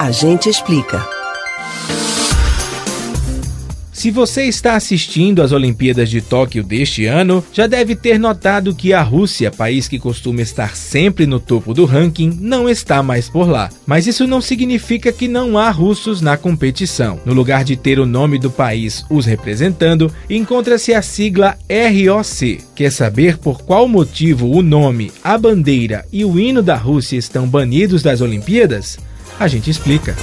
A gente explica. Se você está assistindo às Olimpíadas de Tóquio deste ano, já deve ter notado que a Rússia, país que costuma estar sempre no topo do ranking, não está mais por lá. Mas isso não significa que não há russos na competição. No lugar de ter o nome do país os representando, encontra-se a sigla ROC. Quer saber por qual motivo o nome, a bandeira e o hino da Rússia estão banidos das Olimpíadas? A gente explica.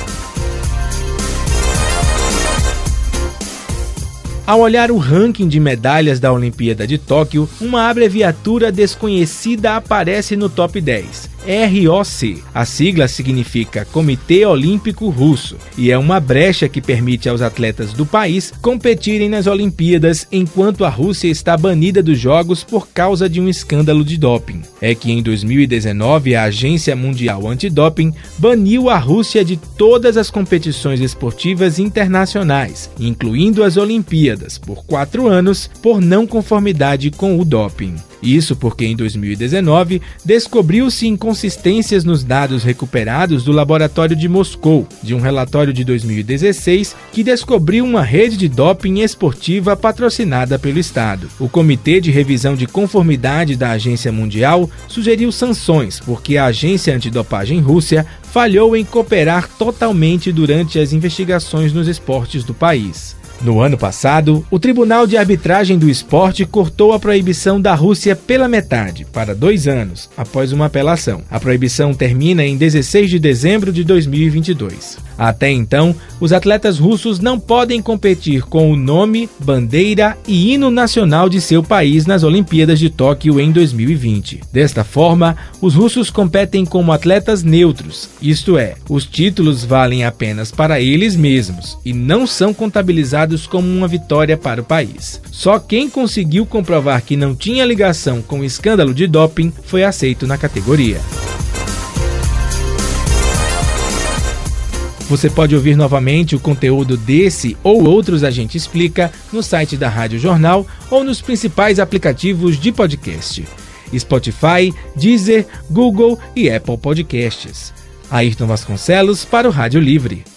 Ao olhar o ranking de medalhas da Olimpíada de Tóquio, uma abreviatura desconhecida aparece no top 10. ROC. A sigla significa Comitê Olímpico Russo e é uma brecha que permite aos atletas do país competirem nas Olimpíadas enquanto a Rússia está banida dos Jogos por causa de um escândalo de doping. É que em 2019 a Agência Mundial Antidoping baniu a Rússia de todas as competições esportivas internacionais, incluindo as Olimpíadas, por quatro anos por não conformidade com o doping. Isso porque em 2019 descobriu-se inconsistências nos dados recuperados do laboratório de Moscou, de um relatório de 2016 que descobriu uma rede de doping esportiva patrocinada pelo Estado. O Comitê de Revisão de Conformidade da Agência Mundial sugeriu sanções porque a Agência Antidopagem Rússia falhou em cooperar totalmente durante as investigações nos esportes do país. No ano passado, o Tribunal de Arbitragem do Esporte cortou a proibição da Rússia pela metade, para dois anos, após uma apelação. A proibição termina em 16 de dezembro de 2022. Até então, os atletas russos não podem competir com o nome, bandeira e hino nacional de seu país nas Olimpíadas de Tóquio em 2020. Desta forma, os russos competem como atletas neutros, isto é, os títulos valem apenas para eles mesmos e não são contabilizados como uma vitória para o país. Só quem conseguiu comprovar que não tinha ligação com o escândalo de doping foi aceito na categoria. Você pode ouvir novamente o conteúdo desse ou outros A Gente Explica no site da Rádio Jornal ou nos principais aplicativos de podcast: Spotify, Deezer, Google e Apple Podcasts. Ayrton Vasconcelos para o Rádio Livre.